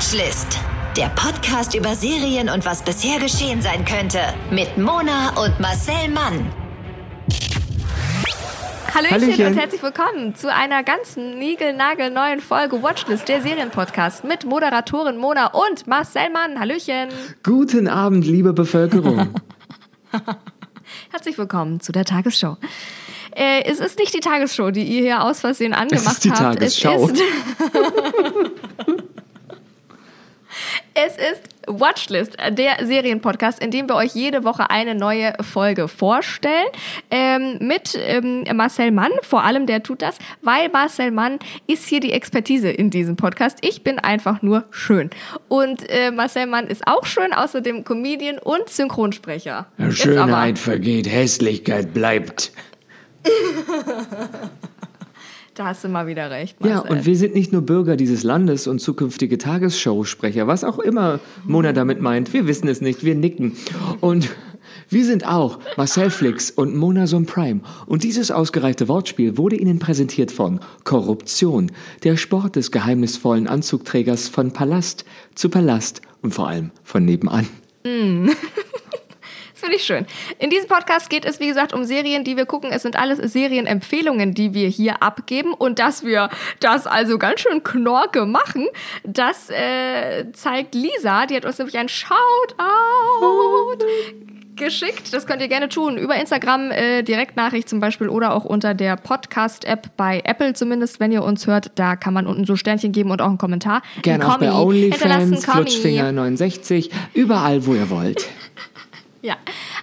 Watchlist. Der Podcast über Serien und was bisher geschehen sein könnte. Mit Mona und Marcel Mann. Hallöchen, Hallöchen. und herzlich willkommen zu einer ganz niegelnagelneuen Folge Watchlist, der Serienpodcast mit Moderatorin Mona und Marcel Mann. Hallöchen. Guten Abend, liebe Bevölkerung. Herzlich willkommen zu der Tagesschau. Äh, es ist nicht die Tagesschau, die ihr hier aus Versehen angemacht ist die habt. Tagesschau. Es ist, es ist Watchlist, der Serienpodcast, in dem wir euch jede Woche eine neue Folge vorstellen. Ähm, mit ähm, Marcel Mann, vor allem der tut das, weil Marcel Mann ist hier die Expertise in diesem Podcast. Ich bin einfach nur schön. Und äh, Marcel Mann ist auch schön, außerdem Comedian und Synchronsprecher. Schönheit vergeht, Hässlichkeit bleibt. Da hast du mal wieder recht, Ja, Marcel. und wir sind nicht nur Bürger dieses Landes und zukünftige Tagesschausprecher, was auch immer Mona damit meint. Wir wissen es nicht, wir nicken. Und wir sind auch Marcel Flix und Mona Son Prime. Und dieses ausgereifte Wortspiel wurde Ihnen präsentiert von Korruption, der Sport des geheimnisvollen Anzugträgers von Palast zu Palast und vor allem von nebenan. Das finde ich schön. In diesem Podcast geht es, wie gesagt, um Serien, die wir gucken. Es sind alles Serienempfehlungen, die wir hier abgeben. Und dass wir das also ganz schön knorke machen, das äh, zeigt Lisa. Die hat uns nämlich ein Shoutout geschickt. Das könnt ihr gerne tun. Über Instagram, äh, Direktnachricht zum Beispiel oder auch unter der Podcast-App bei Apple zumindest, wenn ihr uns hört. Da kann man unten so Sternchen geben und auch einen Kommentar. Gerne auch bei OnlyFans, einen Kommi. Flutschfinger69, überall, wo ihr wollt. Ja,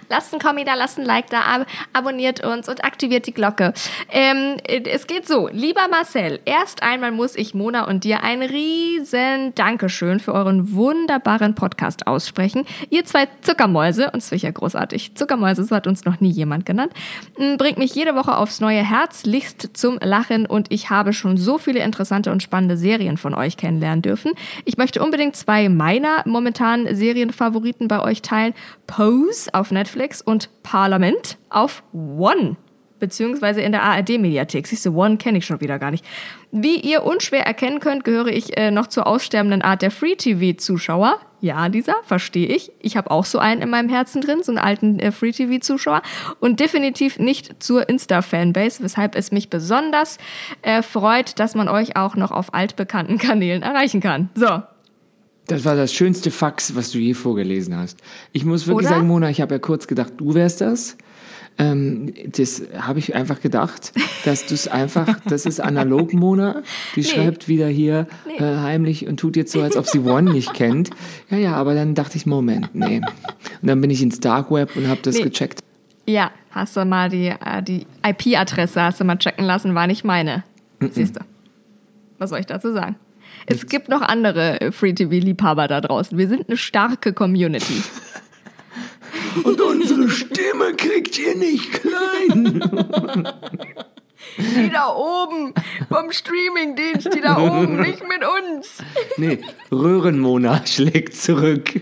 lasst einen Kommi da, lasst ein Like da, ab abonniert uns und aktiviert die Glocke. Ähm, es geht so, lieber Marcel, erst einmal muss ich Mona und dir ein riesen Dankeschön für euren wunderbaren Podcast aussprechen. Ihr zwei Zuckermäuse, finde ich ja großartig, Zuckermäuse, so hat uns noch nie jemand genannt, bringt mich jede Woche aufs neue herzlichst zum Lachen und ich habe schon so viele interessante und spannende Serien von euch kennenlernen dürfen. Ich möchte unbedingt zwei meiner momentanen Serienfavoriten bei euch teilen. Pose auf Netflix und Parlament auf One beziehungsweise in der ARD-Mediathek. Siehst du, One kenne ich schon wieder gar nicht. Wie ihr unschwer erkennen könnt, gehöre ich äh, noch zur aussterbenden Art der Free-TV-Zuschauer. Ja, dieser, verstehe ich. Ich habe auch so einen in meinem Herzen drin, so einen alten äh, Free-TV-Zuschauer. Und definitiv nicht zur Insta-Fanbase, weshalb es mich besonders äh, freut, dass man euch auch noch auf altbekannten Kanälen erreichen kann. So, Das war das schönste Fax, was du je vorgelesen hast. Ich muss wirklich Oder? sagen, Mona, ich habe ja kurz gedacht, du wärst das. Ähm, das habe ich einfach gedacht, dass du es einfach, das ist analog, Mona. Die schreibt wieder hier äh, heimlich und tut jetzt so, als ob sie One nicht kennt. Ja, ja, aber dann dachte ich, Moment, nee. Und dann bin ich ins Dark Web und habe das Nee. gecheckt. Ja, hast du mal die, äh, die IP-Adresse hast du mal checken lassen, war nicht meine. Siehst du. Was soll ich dazu sagen? Es gibt noch andere äh, Free-TV-Liebhaber da draußen. Wir sind eine starke Community. Und unsere Stimme kriegt ihr nicht klein. Die da oben vom Streamingdienst, die da oben, nicht mit uns. Nee, Röhrenmona schlägt zurück.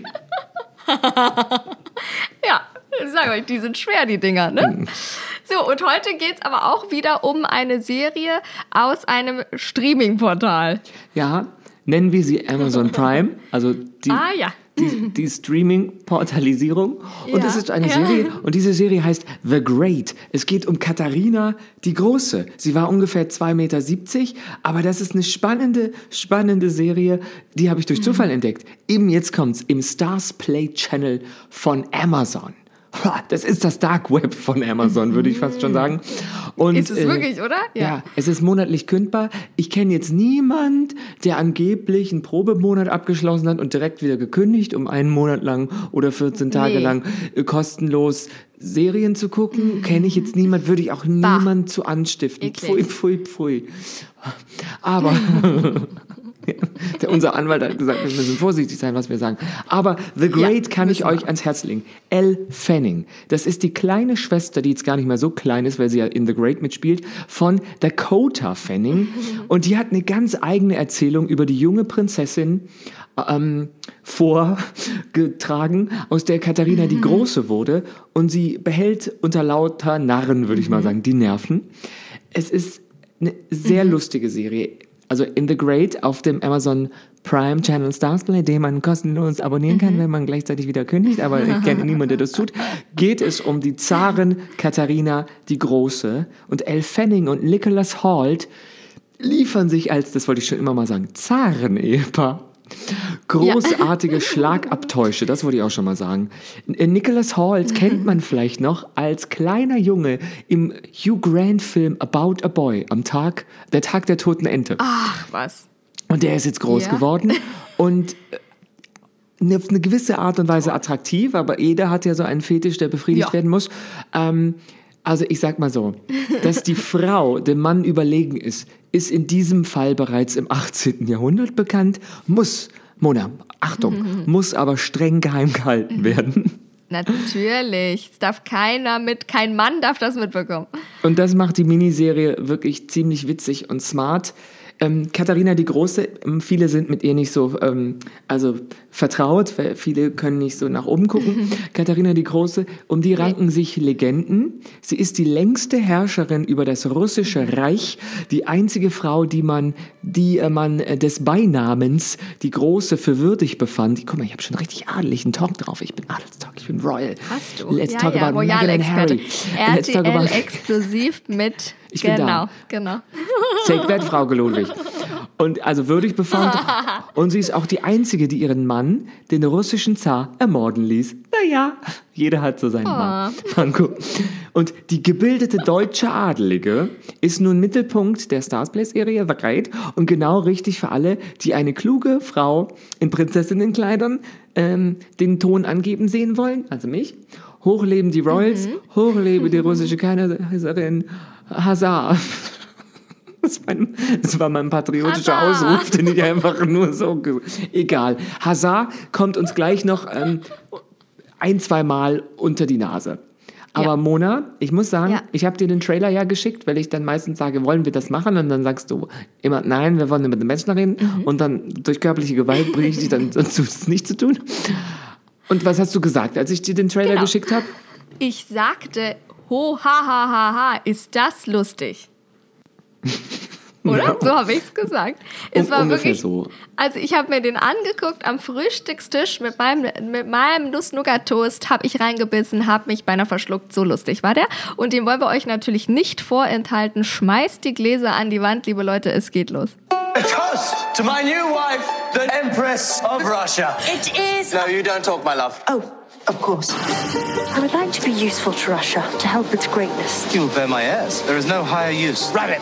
Ja, ich sage euch, die sind schwer, die Dinger, ne? So, und heute geht's aber auch wieder um eine Serie aus einem Streaming-Portal. Ja, nennen wir sie Amazon Prime, also die, Ah, ja. die, die Streaming-Portalisierung. Und Ja, das ist eine ja. Serie, und diese Serie heißt The Great. Es geht um Katharina die Große. Sie war ungefähr 2,70 Meter, aber das ist eine spannende, spannende Serie, die habe ich durch Mhm. Zufall entdeckt. Eben jetzt kommt's im Stars Play Channel von Amazon. Das ist das Dark Web von Amazon, würde ich fast schon sagen. Und, Ist es äh, wirklich, oder? ja. es ist monatlich kündbar. Ich kenne jetzt niemand, der angeblich einen Probemonat abgeschlossen hat und direkt wieder gekündigt, um einen Monat lang oder 14 Tage Nee. lang äh, kostenlos Serien zu gucken. Kenne ich jetzt niemand, würde ich auch niemand zu anstiften. Eklig. Pfui, pfui, pfui. Aber unser Anwalt hat gesagt, wir müssen vorsichtig sein, was wir sagen. Aber The Great Ja, kann ich euch ans Herz legen. Elle Fanning. Das ist die kleine Schwester, die jetzt gar nicht mehr so klein ist, weil sie ja in The Great mitspielt, von Dakota Fanning. Und die hat eine ganz eigene Erzählung über die junge Prinzessin ähm, vorgetragen, aus der Katharina die Große wurde. Und sie behält unter lauter Narren, würde ich mal sagen, die Nerven. Es ist eine sehr lustige Serie. Also in The Great auf dem Amazon Prime Channel Starsplay, den man kostenlos abonnieren kann, wenn man gleichzeitig wieder kündigt, aber ich kenne niemanden, der das tut, geht es um die Zarin Katharina die Große und Elle Fanning und Nicholas Holt liefern sich als, das wollte ich schon immer mal sagen, Zaren-Ehepaar. Großartige ja. Schlagabtäusche, das wollte ich auch schon mal sagen. Nicholas Holt kennt man vielleicht noch als kleiner Junge im Hugh Grant-Film About a Boy am Tag, der Tag der toten Ente. Ach, was. Und der ist jetzt groß ja. geworden und äh, auf eine gewisse Art und Weise attraktiv, aber jeder hat ja so einen Fetisch, der befriedigt ja. werden muss. Ähm, also ich sag mal so, dass die Frau dem Mann überlegen ist, ist in diesem Fall bereits im 18. Jahrhundert bekannt, muss, Mona, Achtung, muss aber streng geheim gehalten werden. Natürlich. Es darf keiner mit, kein Mann darf das mitbekommen. Und das macht die Miniserie wirklich ziemlich witzig und smart. Ähm, Katharina die Große, ähm, viele sind mit ihr nicht so ähm, also vertraut, weil viele können nicht so nach oben gucken. Katharina die Große, um die ranken sich Legenden. Sie ist die längste Herrscherin über das russische Reich, die einzige Frau, die man, die äh, man äh, des Beinamens die Große für würdig befand. Guck mal, ich habe schon richtig adeligen Talk drauf. Ich bin Adelstalk, ich bin Royal. Hast du? Let's ja, talk ja, about Meghan and Harry. Let's talk about exklusiv mit ich bin genau, da. genau. Take that, Frau Ludwig. Und also würdig befand. Und sie ist auch die einzige, die ihren Mann, den russischen Zar, ermorden ließ. Naja, jeder hat so seinen Mann. Manko. Und die gebildete deutsche Adelige ist nun Mittelpunkt der Stars Play-Serie The Great und genau richtig für alle, die eine kluge Frau in Prinzessinnenkleidern ähm, den Ton angeben sehen wollen, also mich. Hochleben die Royals, mhm. hochlebe die russische Kaiserin, Hazard. Das war, mein, das war mein patriotischer Hazard. Ausruf, den ich einfach nur so. Egal. Hazard kommt uns gleich noch ähm, ein, zwei Mal unter die Nase. Aber ja. Mona, ich muss sagen, ja. ich habe dir den Trailer ja geschickt, weil ich dann meistens sage, wollen wir das machen? Und dann sagst du immer, nein, wir wollen mit den Menschen reden. Mhm. Und dann durch körperliche Gewalt bringe ich dich dann dazu, es nicht zu tun. Und was hast du gesagt, als ich dir den Trailer genau. geschickt habe? Ich sagte, ho, ha, ha, ha, ha, ist das lustig. Oder? Ja. So habe ich es gesagt. Es war wirklich so. Also ich habe mir den angeguckt am Frühstückstisch mit meinem, mit meinem Nuss-Nougat-Toast, habe ich reingebissen, habe mich beinahe verschluckt. So lustig war der. Und den wollen wir euch natürlich nicht vorenthalten. Schmeißt die Gläser an die Wand, liebe Leute, es geht los. A toast to my new wife, the Empress of Russia. It is. No, you don't talk, my love. Oh. Of course. I would like to be useful to Russia, to help its greatness. You will bear my heirs. There is no higher use. Rabbit!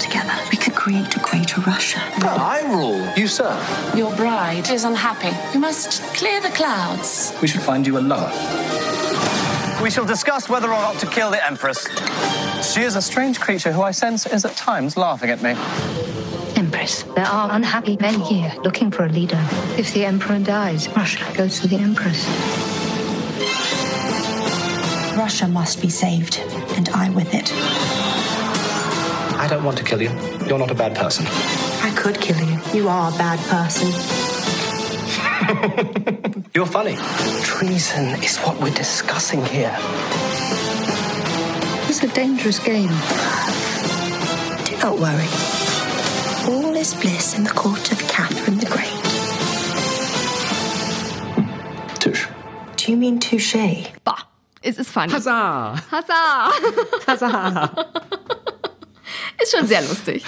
Together, we could create a greater Russia. No, I rule. You serve. Your bride is unhappy. You must clear the clouds. We should find you a lover. We shall discuss whether or not to kill the Empress. She is a strange creature who I sense is at times laughing at me. Empress. There are unhappy men here looking for a leader. If the Emperor dies, Russia goes to the Empress. Russia must be saved, and I with it. I don't want to kill you. You're not a bad person. I could kill you. You are a bad person. You're funny. Treason is what we're discussing here. It's a dangerous game. Do not worry all is bliss in the court of Catherine the Great. Touche. Do you mean touche? Bah, es ist funny. Huzzah! Huzzah! Huzzah! ist schon sehr lustig.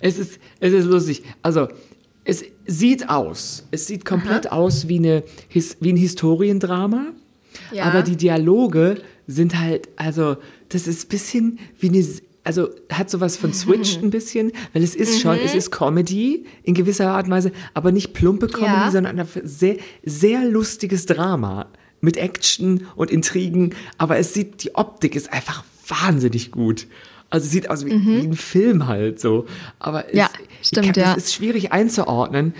Es ist, es ist lustig. Also, es sieht aus. Es sieht komplett Aha. aus wie, eine, wie ein Historiendrama. Ja. Aber die Dialoge sind halt, also, das ist ein bisschen wie eine also hat sowas von Switch ein bisschen, weil es ist schon, es mhm. ist Comedy in gewisser Art und Weise, aber nicht plumpe Comedy, ja. sondern ein sehr, sehr lustiges Drama mit Action und Intrigen, aber es sieht, die Optik ist einfach wahnsinnig gut. Also es sieht aus wie, mhm. wie ein Film halt so. Aber es, ja, stimmt, kann, ja. es ist schwierig einzuordnen.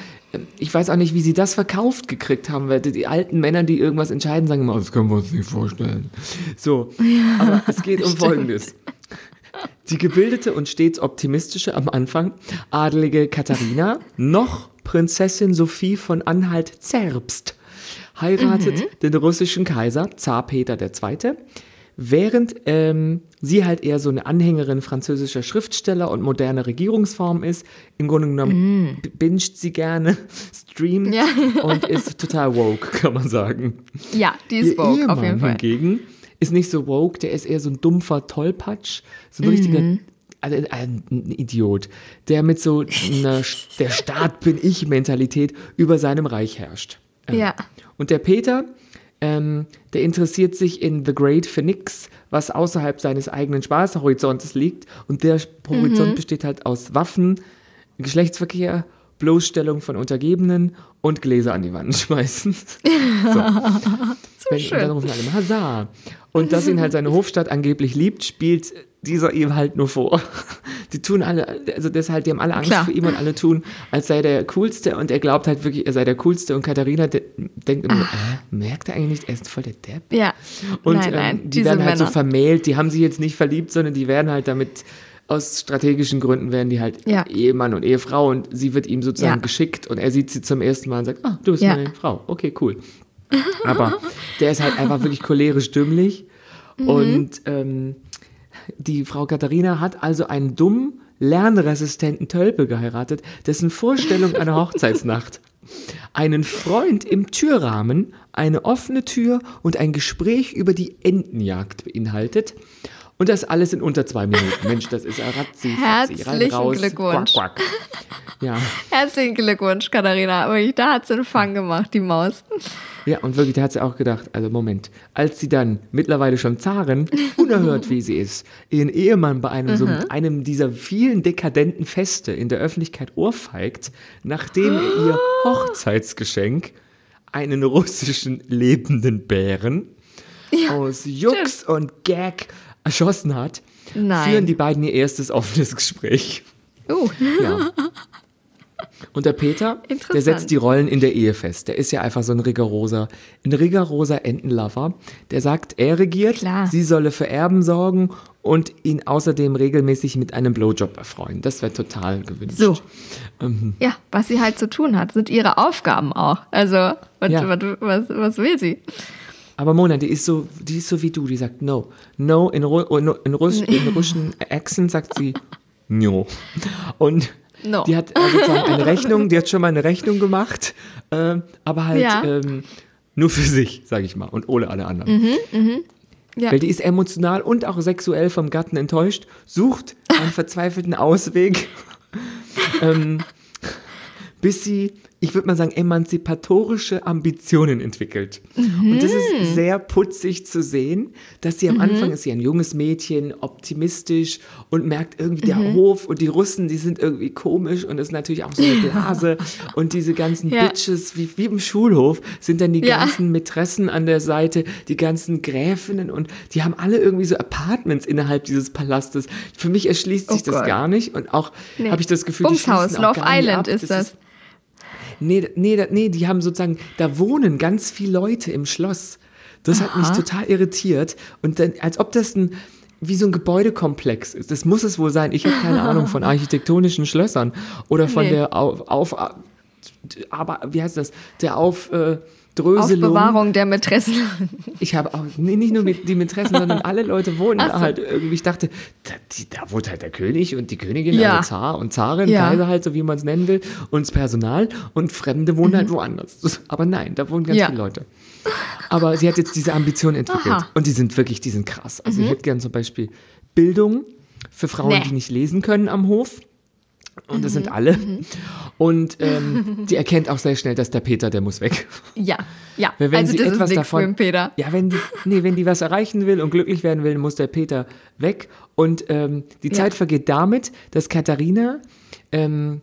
Ich weiß auch nicht, wie sie das verkauft gekriegt haben, weil die alten Männer, die irgendwas entscheiden, sagen immer, das können wir uns nicht vorstellen. So, ja, aber es geht um stimmt. Folgendes. Die gebildete und stets optimistische am Anfang adelige Katharina, noch Prinzessin Sophie von Anhalt-Zerbst, heiratet mhm. den russischen Kaiser, Zar Peter II., während ähm, sie halt eher so eine Anhängerin französischer Schriftsteller und moderner Regierungsform ist. Im Grunde genommen b- binget sie gerne, streamt Mm. Ja. und ist total woke, kann man sagen. Ja, die ist Ihr woke, Ehemann auf jeden Fall. hingegen ist nicht so woke, der ist eher so ein dumpfer Tollpatsch, so ein richtiger, Mhm. also ein Idiot, der mit so einer der Staat bin ich Mentalität über seinem Reich herrscht. Ähm, Ja. Und der Peter, ähm, der interessiert sich in The Great for nix, was außerhalb seines eigenen Spaßhorizontes liegt. Und der Horizont besteht halt aus Waffen, Geschlechtsverkehr, Bloßstellung von Untergebenen und Gläser an die Wand schmeißen. so. Wenn, und dann rufen alle immer Hazard. Und dass ihn halt seine Hofstadt angeblich liebt, spielt dieser ihm halt nur vor. Die tun alle, also deshalb, die haben alle Angst Klar. vor ihm und alle tun, als sei der Coolste und er glaubt halt wirklich, er sei der Coolste und Katharina de denkt immer, äh, merkt er eigentlich nicht, er ist voll der Depp. Ja. Und nein, nein, ähm, die werden halt so Männer. vermählt, die haben sie jetzt nicht verliebt, sondern die werden halt damit, aus strategischen Gründen werden die halt Ja. Ehemann und Ehefrau und sie wird ihm sozusagen Ja. geschickt und er sieht sie zum ersten Mal und sagt, ah, du bist Ja. meine Frau, okay, cool. Aber der ist halt einfach wirklich cholerisch dümmlich Mhm. und ähm, die Frau Katharina hat also einen dummen, lernresistenten Tölpe geheiratet, dessen Vorstellung einer Hochzeitsnacht einen Freund im Türrahmen, eine offene Tür und ein Gespräch über die Entenjagd beinhaltet. Und das alles in unter zwei Minuten. Mensch, das ist rein, Herzlichen raus, Glückwunsch. Quack, quack. Ja, Herzlichen Glückwunsch, Katharina. Wirklich, da hat sie einen Fang gemacht, die Maus. ja, und wirklich, da hat sie auch gedacht, also Moment, als sie dann mittlerweile schon Zarin, unerhört wie sie ist, ihren Ehemann bei einem, so, Mhm. einem dieser vielen dekadenten Feste in der Öffentlichkeit ohrfeigt, nachdem er ihr Hochzeitsgeschenk, einen russischen lebenden Bären, aus Jux und Gag erschossen hat, Nein. führen die beiden ihr erstes offenes Gespräch. Uh, Ja. Und der Peter, der setzt die Rollen in der Ehe fest. Der ist ja einfach so ein rigoroser, ein rigoroser Entenlover. Der sagt, er regiert, Klar. sie solle für Erben sorgen und ihn außerdem regelmäßig mit einem Blowjob erfreuen. Das wäre total gewünscht. so. Ja, was sie halt zu tun hat, sind ihre Aufgaben auch. Also, was, Ja. was, was, was will sie? Aber Mona, die ist so, die ist so wie du, die sagt no. No, in, Ru in, in, Russ in russischen Accent sagt sie no. Und No. die hat sozusagen eine Rechnung, die hat schon mal eine Rechnung gemacht, äh, aber halt Ja. ähm, nur für sich, sage ich mal, und ohne alle anderen. Mhm, Ja. Weil die ist emotional und auch sexuell vom Gatten enttäuscht, sucht einen verzweifelten Ausweg, ähm, bis sie, ich würde mal sagen, emanzipatorische Ambitionen entwickelt. Und das ist sehr putzig zu sehen, dass sie am Anfang ist sie ein junges Mädchen, optimistisch und merkt irgendwie der Hof und die Russen, die sind irgendwie komisch und das ist natürlich auch so eine Blase und diese ganzen Ja. Bitches, wie, wie im Schulhof, sind dann die Ja. ganzen Mätressen an der Seite, die ganzen Gräfinnen und die haben alle irgendwie so Apartments innerhalb dieses Palastes. Für mich erschließt sich Oh das Gott. gar nicht und auch Nee. habe ich das Gefühl, die Bumshaus, auch Love Island ab. ist das. Nee, nee, nee, die haben sozusagen, da wohnen ganz viele Leute im Schloss. Das hat mich total irritiert. Und dann, als ob das ein, wie so ein Gebäudekomplex ist. Das muss es wohl sein. Ich habe keine Ahnung von architektonischen Schlössern oder von Nee. der auf, auf, aber wie heißt das? Der auf äh, Dröselung. Aufbewahrung der Mätressen. Ich habe auch, nee, nicht nur die Mätressen, sondern alle Leute wohnen so. halt irgendwie. Ich dachte, da, die, da wohnt halt der König und die Königin, Ja. also Zar und Zarin, Ja. Kaiser halt, so wie man es nennen will, und das Personal und Fremde wohnen halt woanders. Das- Aber nein, da wohnen ganz Mhm. Ja. viele Leute. Aber sie hat jetzt diese Ambition entwickelt Aha. Mhm. und die sind wirklich, die sind krass. Also ich hätte gern zum Beispiel Bildung für Frauen, Nee. die nicht lesen können am Hof. Und das Mhm. sind alle. Und ähm, die erkennt auch sehr schnell, dass der Peter, der muss weg. Ja, ja. Weil wenn also sie das etwas ist davon, für den Peter. Ja, wenn die, nee, wenn die was erreichen will und glücklich werden will, muss der Peter weg. Und ähm, die Ja. Zeit vergeht damit, dass Katharina ähm,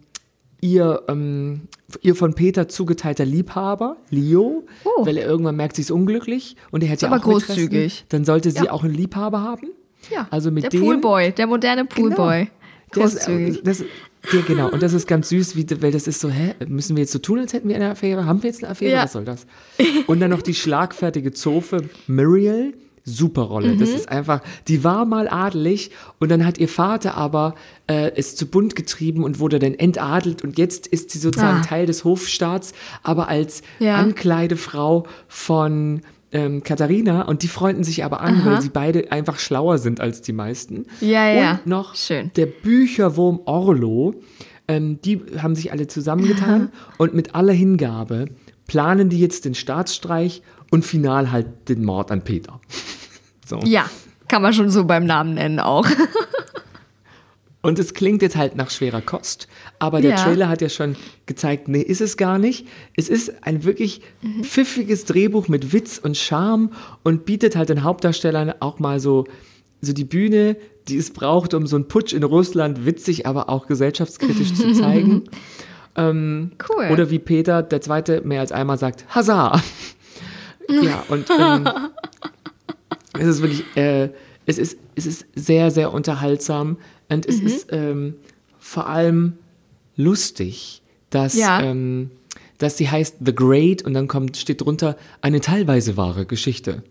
ihr, ähm, ihr von Peter zugeteilter Liebhaber, Leo, Oh. weil er irgendwann merkt, sie ist unglücklich und er hätte ja aber auch großzügig. Dann sollte sie Ja. auch einen Liebhaber haben. Ja, Also mit der dem, Poolboy, der moderne Poolboy. der ist, Großzügig. das, der, genau, und das ist ganz süß, wie, weil das ist so, hä, müssen wir jetzt so tun, als hätten wir eine Affäre? Haben wir jetzt eine Affäre? Ja. Was soll das? Und dann noch die schlagfertige Zofe Muriel, super Rolle. Das Mhm. ist einfach, die war mal adelig und dann hat ihr Vater aber äh, es zu bunt getrieben und wurde dann entadelt und jetzt ist sie sozusagen Ah. Teil des Hofstaats, aber als Ja. Ankleidefrau von ähm, Katharina und die freunden sich aber an, Aha. weil sie beide einfach schlauer sind als die meisten. Ja, ja. Und noch Schön. der Bücherwurm Orlo, ähm, die haben sich alle zusammengetan und mit aller Hingabe planen die jetzt den Staatsstreich und final halt den Mord an Peter. So. Ja, kann man schon so beim Namen nennen auch. Und es klingt jetzt halt nach schwerer Kost, aber der Ja. Trailer hat ja schon gezeigt, nee, ist es gar nicht. Es ist ein wirklich pfiffiges Drehbuch mit Witz und Charme und bietet halt den Hauptdarstellern auch mal so, so die Bühne, die es braucht, um so einen Putsch in Russland witzig, aber auch gesellschaftskritisch zu zeigen. Cool. Oder wie Peter, der Zweite, mehr als einmal sagt, Hazar. ja, und ähm, es ist wirklich, äh, es, ist, es ist sehr, sehr unterhaltsam und Mhm. es ist ähm, vor allem lustig, dass, Ja. ähm, dass sie heißt The Great und dann kommt, steht drunter eine teilweise wahre Geschichte.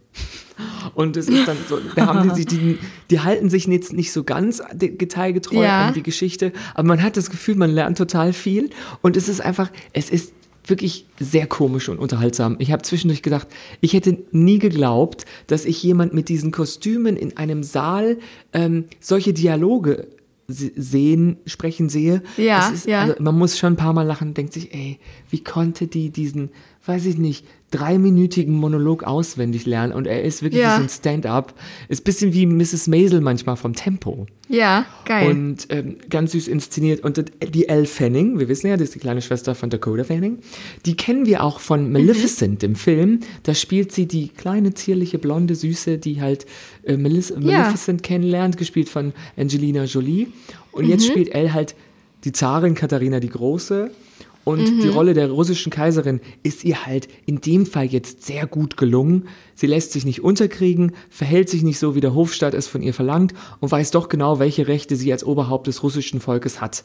Und es ist dann so, da haben die sich, die, die halten sich jetzt nicht so ganz detailgetreu Ja. an die Geschichte, aber man hat das Gefühl, man lernt total viel und es ist einfach, es ist wirklich sehr komisch und unterhaltsam. Ich habe zwischendurch gedacht, ich hätte nie geglaubt, dass ich jemand mit diesen Kostümen in einem Saal ähm, solche Dialoge se- sehen, sprechen sehe. Ja, ist, ja. Also man muss schon ein paar Mal lachen und denkt sich, ey, wie konnte die diesen, weiß ich nicht, dreiminütigen Monolog auswendig lernen und er ist wirklich Ja. so ein Stand-up. Ist ein bisschen wie Mrs. Maisel manchmal vom Tempo. ja, geil. Und ähm, ganz süß inszeniert. Und die Elle Fanning, wir wissen ja, das ist die kleine Schwester von Dakota Fanning, die kennen wir auch von Maleficent, dem Film. Da spielt sie die kleine, zierliche, blonde Süße, die halt äh, Maleficent kennenlernt, gespielt von Angelina Jolie. Und jetzt spielt Elle halt die Zarin Katharina die Große. Und die Rolle der russischen Kaiserin ist ihr halt in dem Fall jetzt sehr gut gelungen. Sie lässt sich nicht unterkriegen, verhält sich nicht so, wie der Hofstaat es von ihr verlangt und weiß doch genau, welche Rechte sie als Oberhaupt des russischen Volkes hat.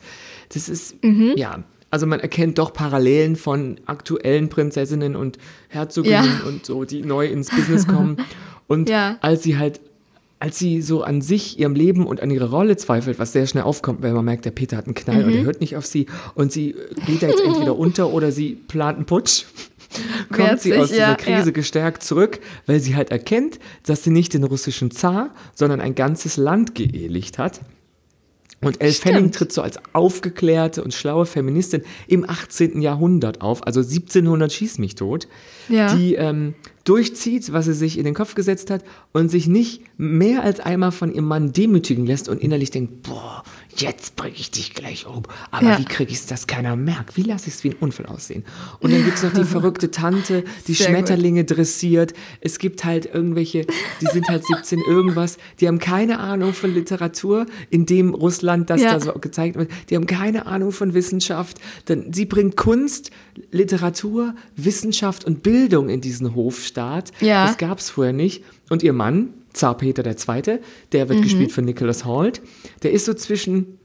Das ist, ja, also man erkennt doch Parallelen von aktuellen Prinzessinnen und Herzoginnen Ja. und so, die neu ins Business kommen. Und Ja. als sie halt als sie so an sich, ihrem Leben und an ihre Rolle zweifelt, was sehr schnell aufkommt, weil man merkt, der Peter hat einen Knall und er hört nicht auf sie und sie geht da jetzt entweder unter oder sie plant einen Putsch, kommt sie Witzig, aus dieser ja, Krise ja. gestärkt zurück, weil sie halt erkennt, dass sie nicht den russischen Zar, sondern ein ganzes Land geehelicht hat. Und Elle. Fanning tritt so als aufgeklärte und schlaue Feministin im 18. Jahrhundert auf, also 1700 schieß mich tot, Ja. die ähm, durchzieht, was sie sich in den Kopf gesetzt hat und sich nicht mehr als einmal von ihrem Mann demütigen lässt und innerlich denkt, boah, jetzt bringe ich dich gleich um. Aber Ja. wie kriege ich es, dass keiner merkt? Wie lasse ich es wie ein Unfall aussehen? Und dann gibt es noch die verrückte Tante, die Sehr gut. Schmetterlinge dressiert. Es gibt halt irgendwelche, die sind halt 17 irgendwas, die haben keine Ahnung von Literatur, in dem Russland das Ja. da so gezeigt wird. Die haben keine Ahnung von Wissenschaft. Denn sie bringt Kunst, Literatur, Wissenschaft und Bildung in diesen Hofstaat. Ja. Das gab es vorher nicht. Und ihr Mann, Zar Peter II., der Mhm. wird gespielt von Nicholas Holt, der ist so zwischen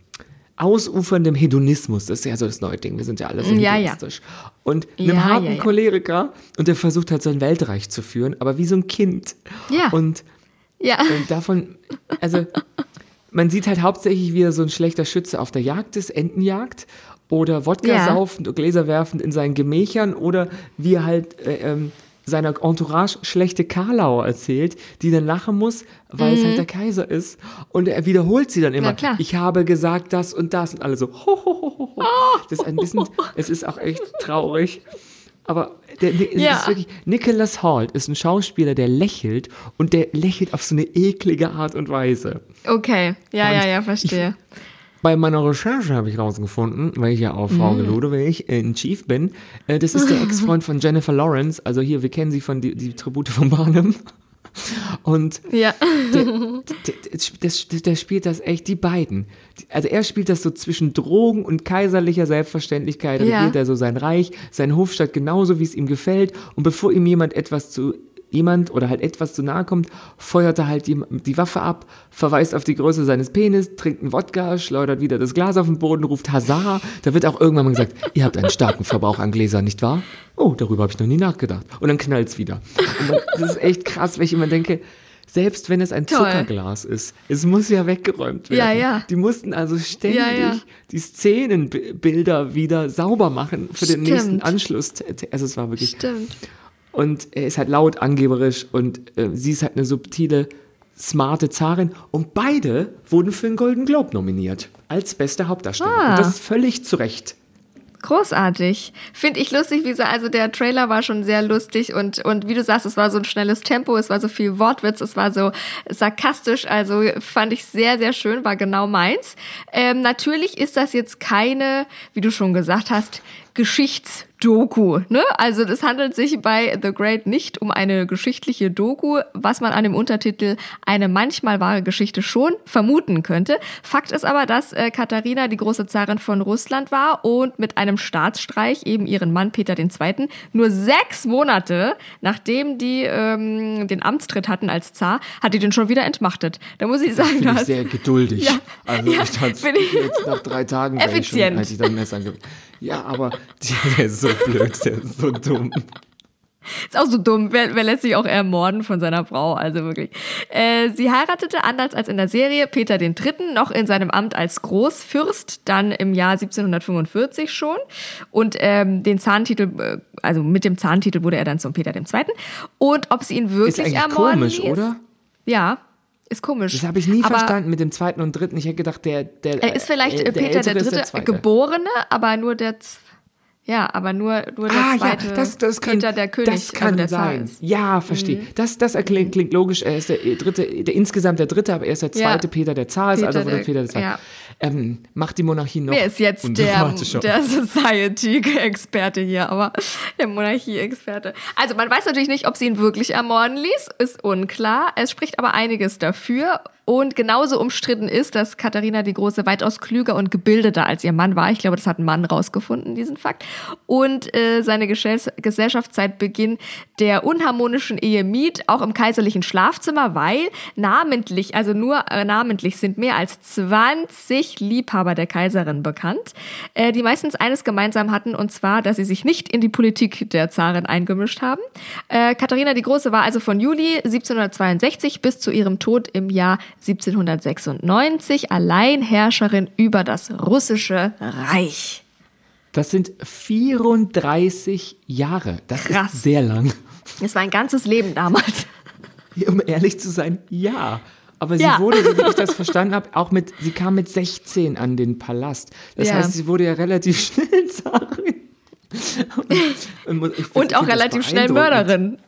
ausuferndem Hedonismus, das ist ja so das neue Ding, wir sind ja alle so Ja, ja. hedonistisch. Und einem Ja, harten. Choleriker und der versucht halt so ein Weltreich zu führen, aber wie so ein Kind. Ja. Und ja. und davon, also man sieht halt hauptsächlich, wie er so ein schlechter Schütze auf der Jagd ist, Entenjagd oder Wodka Ja. saufend und Gläser werfend in seinen Gemächern oder wie halt äh, ähm, seiner Entourage schlechte Karlauer erzählt, die dann lachen muss, weil es halt der Kaiser ist. Und er wiederholt sie dann immer. Mhm. klar. Ich habe gesagt das und das und alle so. Ho, ho, ho, ho, ho. Das ist ein bisschen, es ist auch echt traurig. Aber der, Ja. ist wirklich, Nicholas Holt ist ein Schauspieler, der lächelt und der lächelt auf so eine eklige Art und Weise. Okay. Ja, Und ja, ja, verstehe. Bei meiner Recherche habe ich rausgefunden, weil ich ja auf Mhm. Frau Gelodewig in Chief bin, äh, das ist der Ex-Freund von Jennifer Lawrence, also hier, wir kennen sie von die, die Tribute von Barnum. Und Ja. der, der, der, der spielt das echt, die beiden. Also er spielt das so zwischen Drogen und kaiserlicher Selbstverständlichkeit, Ja. regiert er so sein Reich, sein Hofstaat genauso, wie es ihm gefällt. Und bevor ihm jemand etwas zu jemand oder halt etwas zu nahe kommt, feuert er halt die, die Waffe ab, verweist auf die Größe seines Penis, trinkt einen Wodka, schleudert wieder das Glas auf den Boden, ruft Hazar. Da wird auch irgendwann mal gesagt, ihr habt einen starken Verbrauch an Gläsern, nicht wahr? Oh, darüber habe ich noch nie nachgedacht. Und dann knallt's wieder. Und man, das ist echt krass, weil ich immer denke, selbst wenn es ein Toll. Zuckerglas ist, es muss ja weggeräumt werden. Ja, ja. Die mussten also ständig Ja, die Szenenbilder wieder sauber machen für den Stimmt. nächsten Anschluss. Also es war wirklich Stimmt. Und er ist halt laut, angeberisch und äh, sie ist halt eine subtile, smarte Zarin. Und beide wurden für den Golden Globe nominiert als beste Hauptdarsteller. Ah. Und das ist völlig zu Recht. Großartig. Finde ich lustig, wie so, also der Trailer war schon sehr lustig und, und wie du sagst, es war so ein schnelles Tempo, es war so viel Wortwitz, es war so sarkastisch, also fand ich sehr, sehr schön, war genau meins. Ähm, natürlich ist das jetzt keine, wie du schon gesagt hast, Geschichtsdoku. Ne? Also es handelt sich bei The Great nicht um eine geschichtliche Doku, was man an dem Untertitel eine manchmal wahre Geschichte schon vermuten könnte. Fakt ist aber, dass äh, Katharina die große Zarin von Russland war und mit einem Staatsstreich eben ihren Mann Peter II. nur sechs Monate nachdem die ähm, den Amtstritt hatten als Zar, hat die den schon wieder entmachtet. Da muss ich sagen, Finde da ich hast- sehr geduldig. Ja, Also ja, ich jetzt nach drei Tagen schon, Effizient. hätte ich dann Messer Ja, aber der ist so blöd, der ist so dumm. Ist auch so dumm. Wer, wer lässt sich auch ermorden von seiner Frau? Also wirklich. Äh, sie heiratete anders als in der Serie Peter III. noch in seinem Amt als Großfürst, dann im Jahr 1745 schon. Und ähm, den Zahntitel, äh, also mit dem Zahntitel wurde er dann zum Peter II. Und ob sie ihn Ist wirklich eigentlich ermorden komisch, ließ? oder? Ja, ist komisch. Das habe ich nie Aber verstanden mit dem zweiten und dritten. Ich hätte gedacht, der, der Er ist vielleicht äh, äh, Peter Ältere der ist Dritte Zweite. Geborene, aber nur der Z ja, aber nur, nur der Ah, ja, zweite das, das kann, Peter der König, das kann also der Zar sein. ist. Ja, verstehe. Das, das erklingt, klingt logisch. Er ist der dritte, der, insgesamt der dritte, aber er ist der Ja. zweite Peter, der Zar ist, also der- Peter der Zweite. ja. Ähm, macht die Monarchie noch Wer ist jetzt der, der Society-Experte hier, aber der Monarchie-Experte. Also man weiß natürlich nicht, ob sie ihn wirklich ermorden ließ, ist unklar. Es spricht aber einiges dafür. Und genauso umstritten ist, dass Katharina die Große weitaus klüger und gebildeter als ihr Mann war. Ich glaube, das hat ein Mann rausgefunden, diesen Fakt. Und äh, seine Gesell Gesellschaft seit Beginn der unharmonischen Ehe mied, auch im kaiserlichen Schlafzimmer, weil namentlich, also nur äh, namentlich sind mehr als 20 Liebhaber der Kaiserin bekannt, äh, die meistens eines gemeinsam hatten, und zwar, dass sie sich nicht in die Politik der Zarin eingemischt haben. Äh, Katharina die Große war also von Juli 1762 bis zu ihrem Tod im Jahr 1796 Alleinherrscherin über das russische Reich. Das sind 34 Jahre. Das Krass. ist sehr lang. Es war ein ganzes Leben damals. Um ehrlich zu sein, ja. Aber sie Ja. wurde, so wie ich das verstanden habe, auch mit, sie kam mit 16 an den Palast. Das Ja. heißt, sie wurde ja relativ schnell Zarin. Und, und, auch relativ schnell. Mörderin.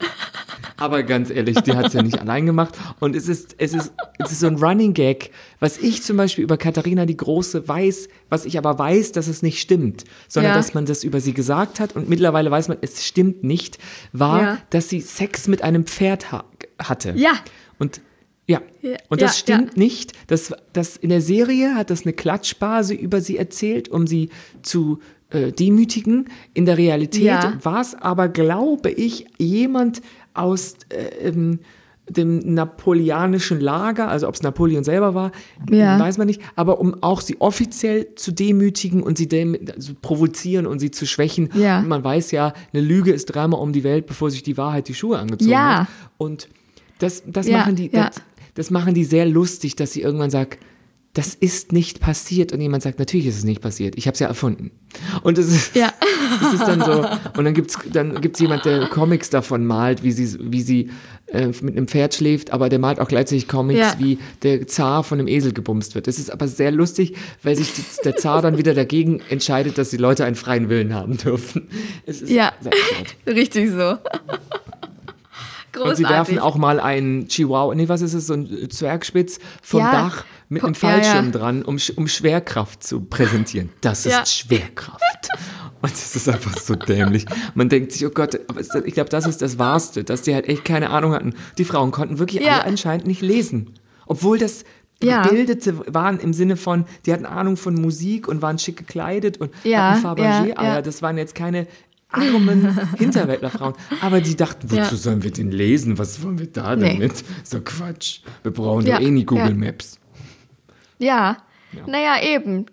Aber ganz ehrlich, die hat es ja nicht allein gemacht. Und es ist, es, ist, es ist so ein Running Gag, was ich zum Beispiel über Katharina die Große weiß, was ich aber weiß, dass es nicht stimmt, sondern Ja. dass man das über sie gesagt hat und mittlerweile weiß man, es stimmt nicht, war, Ja. dass sie Sex mit einem Pferd ha hatte. Ja. Und ja, und das ja, stimmt ja. nicht. Das, das in der Serie hat das eine Klatschbase über sie erzählt, um sie zu äh, demütigen. In der Realität Ja. war es aber, glaube ich, jemand aus äh, ähm, dem napoleonischen Lager, also ob es Napoleon selber war, Ja. weiß man nicht, aber um auch sie offiziell zu demütigen und sie dem, also provozieren und sie zu schwächen. Ja. Man weiß ja, eine Lüge ist dreimal um die Welt, bevor sich die Wahrheit die Schuhe angezogen Ja. hat. Und das, das machen die, das, das machen die sehr lustig, dass sie irgendwann sagt, das ist nicht passiert und jemand sagt, natürlich ist es nicht passiert, ich habe es ja erfunden. Und es ist, Ja. es ist dann so, und dann gibt's dann gibt's jemand, der Comics davon malt, wie sie, wie sie äh, mit einem Pferd schläft, aber der malt auch gleichzeitig Comics, Ja. wie der Zar von einem Esel gebumst wird. Das ist aber sehr lustig, weil sich die, der Zar dann wieder dagegen entscheidet, dass die Leute einen freien Willen haben dürfen. Es ist Ja, richtig so. Großartig. Und sie werfen auch mal einen Chihuahua, nee, was ist es, so ein Zwergspitz vom Ja. Dach mit einem Ja, ja. Fallschirm dran, um, um Schwerkraft zu präsentieren. Das ist Ja. Schwerkraft. Und das ist einfach so dämlich. Man denkt sich, oh Gott, aber ich glaube, das ist das Wahrste, dass die halt echt keine Ahnung hatten. Die Frauen konnten wirklich Ja. alle anscheinend nicht lesen. Obwohl das Ja. Gebildete waren im Sinne von, die hatten Ahnung von Musik und waren schick gekleidet und Ja, hatten Fabergé-Eier. ja, ja. Das waren jetzt keine armen Hinterwäldlerfrauen. Aber die dachten, wozu Ja. sollen wir den lesen? Was wollen wir da Nee. mit? So Quatsch. Wir brauchen Ja, eh nie Google ja. Maps. Ja, naja, eben.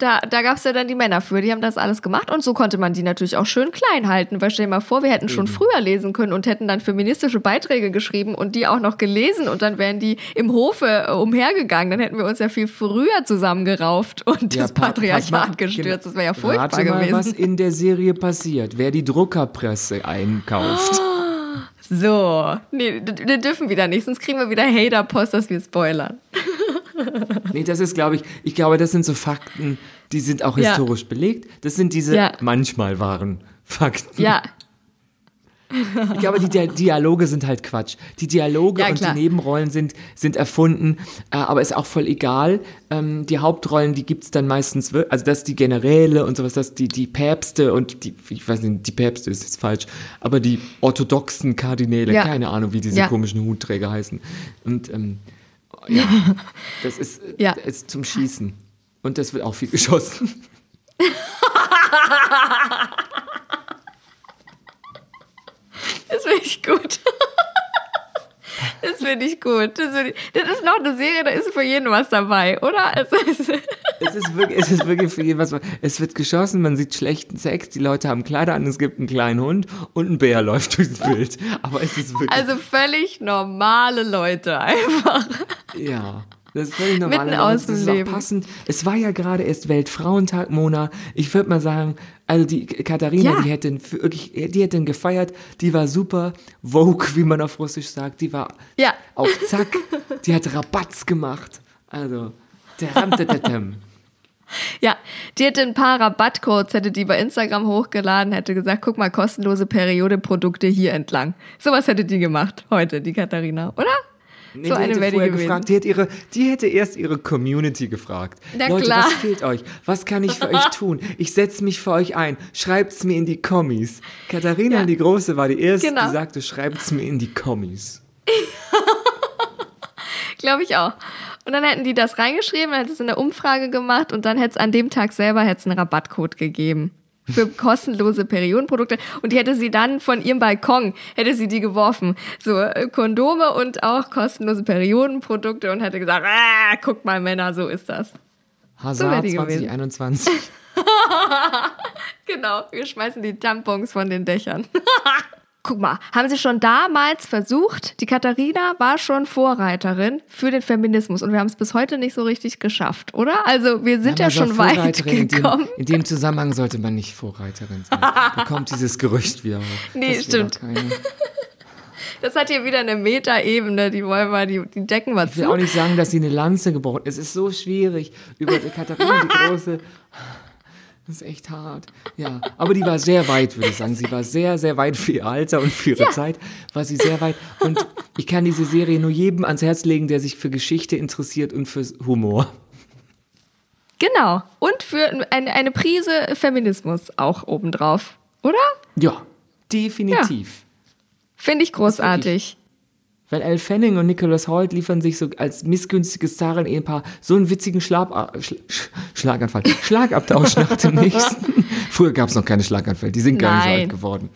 Da, da gab es ja dann die Männer für, die haben das alles gemacht und so konnte man die natürlich auch schön klein halten. Weil stell dir mal vor, wir hätten schon früher lesen können und hätten dann feministische Beiträge geschrieben und die auch noch gelesen und dann wären die im Hofe äh, umhergegangen. Dann hätten wir uns ja viel früher zusammengerauft und Ja, das Patriarchat gestürzt. Das wäre ja furchtbar Rate mal, gewesen. was in der Serie passiert. Wer die Druckerpresse einkauft. So, nee, wir dürfen wieder nicht, sonst kriegen wir wieder Hater-Post, dass wir spoilern. Nee, das ist, glaube ich, ich glaube, das sind so Fakten, die sind auch Ja. historisch belegt. Das sind diese Ja. manchmal wahren Fakten. Ja, Ich glaube, die Dia- Dialoge sind halt Quatsch. Die Dialoge Ja, und die Nebenrollen sind, sind erfunden, äh, aber ist auch voll egal. Ähm, die Hauptrollen, die gibt's dann meistens, also dass die Generäle und sowas, dass die, die Päpste und die, ich weiß nicht, die Päpste ist jetzt falsch, aber die orthodoxen Kardinäle, Ja. keine Ahnung, wie diese Ja. komischen Hutträger heißen. Und ähm, ja, das ist, Ja. ist zum Schießen. Und das wird auch viel geschossen. das finde ich gut. Das finde ich gut. Das, find ich, das ist noch eine Serie, da ist für jeden was dabei, oder? Es ist, Es ist wirklich, es ist wirklich für jeden was. Es wird geschossen, man sieht schlechten Sex, die Leute haben Kleider an, es gibt einen kleinen Hund und ein Bär läuft durchs Bild. Aber es ist wirklich. also völlig normale Leute einfach. ja. Das ist völlig normal. Mitten aus dem Leben. passend. Es war ja gerade erst Weltfrauentag, Mona. Ich würde mal sagen, also die Katharina, Ja. die hätte wirklich, die hätte ihn gefeiert. Die war super Vogue, wie man auf Russisch sagt. Die war Ja. auf Zack. Die hat Rabatz gemacht. Also, der Ramtetetem. Ja, die hätte ein paar Rabattcodes, hätte die bei Instagram hochgeladen, hätte gesagt, guck mal, kostenlose Periodeprodukte hier entlang. Sowas hätte die gemacht heute, die Katharina, oder? Nee, so die eine hätte vorher gewesen. gefragt, die, hätte ihre, die hätte erst ihre Community gefragt. Na Leute, klar. was fehlt euch? Was kann ich für euch tun? Ich setze mich für euch ein. Schreibt's mir in die Kommis. Katharina, Ja. die Große, war die erste, Genau. die sagte, schreibt's mir in die Kommis. Glaube ich auch. Und dann hätten die das reingeschrieben, dann hätte es eine Umfrage gemacht und dann hätte es an dem Tag selber hätte es einen Rabattcode gegeben. Für kostenlose Periodenprodukte. Und die hätte sie dann von ihrem Balkon, hätte sie die geworfen. So äh, Kondome und auch kostenlose Periodenprodukte und hätte gesagt, ah, guck mal Männer, so ist das. Hazard gewesen. 2021. Genau, wir schmeißen die Tampons von den Dächern. Guck mal, haben sie schon damals versucht, die Katharina war schon Vorreiterin für den Feminismus und wir haben es bis heute nicht so richtig geschafft, oder? Also wir sind ja, soll schon weit Vorreiterin in dem, gekommen. in dem Zusammenhang sollte man nicht Vorreiterin sein. Da kommt dieses Gerücht wieder hoch. Nee, Das stimmt. Das hat hier wieder eine Metaebene, die wollen wir, die, die decken wir Ich will zu. auch nicht sagen, dass sie eine Lanze gebrochen Es ist so schwierig. Über die Katharina die Große. Das ist echt hart. Ja, aber die war sehr weit, würde ich sagen. Sie war sehr, sehr weit für ihr Alter und für ihre Zeit. War sie sehr weit. Und ich kann diese Serie nur jedem ans Herz legen, der sich für Geschichte interessiert und für Humor. Genau. Und für eine, eine Prise Feminismus auch obendrauf, oder? Ja, definitiv. Finde ich großartig. Weil Elle Fanning und Nicholas Holt liefern sich so als missgünstiges Zaren-Ehepaar so einen witzigen Schlag, Sch Sch Schlaganfall, Schlagabtausch nach dem nächsten. Früher gab es noch keine Schlaganfälle, die sind gar nicht so Nein. alt geworden.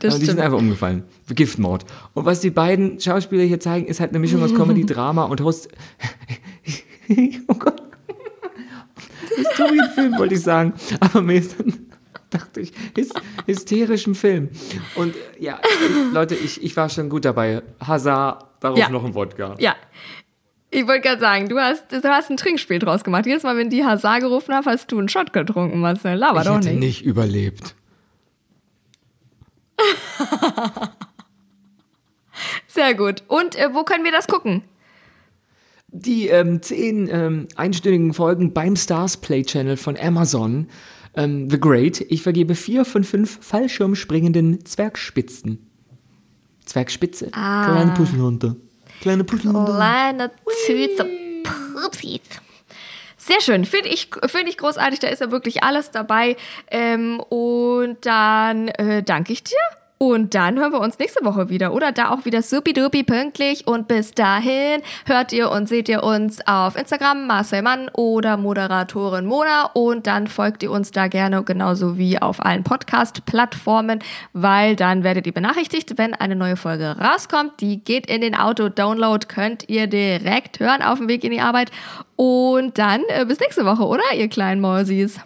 Das die sind stimmt. einfach umgefallen. Giftmord. Und was die beiden Schauspieler hier zeigen, ist halt eine Mischung aus Comedy, Drama und Host. oh Gott. Historienfilm wollte ich sagen. Aber mir ist dann dachte ich, hys hysterischen Film. Und ja, Leute, ich, ich war schon gut dabei. Hazard, darauf Ja. noch ein Wodka. Ja. Ich wollte gerade sagen, du hast, du hast ein Trinkspiel draus gemacht. Jedes Mal, wenn die Hazard gerufen hat, hast du einen Shot getrunken, Marcel. Laber ich doch hätte nicht. nicht überlebt. Sehr gut. Und äh, wo können wir das gucken? Die ähm, zehn ähm, einstündigen Folgen beim Stars Play Channel von Amazon, ähm, The Great. Ich vergebe vier von fünf fallschirmspringenden Zwergspitzen. Zwergspitze. Ah. Kleine Puschelhunde. Kleine Puschelhunde. Kleine süße Pupsis. Sehr schön, finde ich, find ich großartig, da ist ja wirklich alles dabei. Ähm, und dann äh, danke ich dir. Und dann hören wir uns nächste Woche wieder, oder? Da auch wieder supidupi pünktlich. Und bis dahin hört ihr und seht ihr uns auf Instagram, Marcel Mann oder Moderatorin Mona. Und dann folgt ihr uns da gerne genauso wie auf allen Podcast-Plattformen, weil dann werdet ihr benachrichtigt, wenn eine neue Folge rauskommt. Die geht in den Auto-Download, könnt ihr direkt hören auf dem Weg in die Arbeit. Und dann äh, bis nächste Woche, oder, ihr kleinen Mäusis?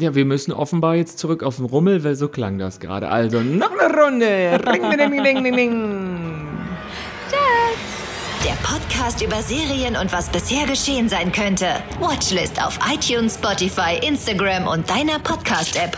Ja, wir müssen offenbar jetzt zurück auf den Rummel, weil so klang das gerade. Also noch eine Runde. Ring, ding, ding, ding, ding. Der Podcast über Serien und was bisher geschehen sein könnte. Watchlist auf iTunes, Spotify, Instagram und deiner Podcast-App.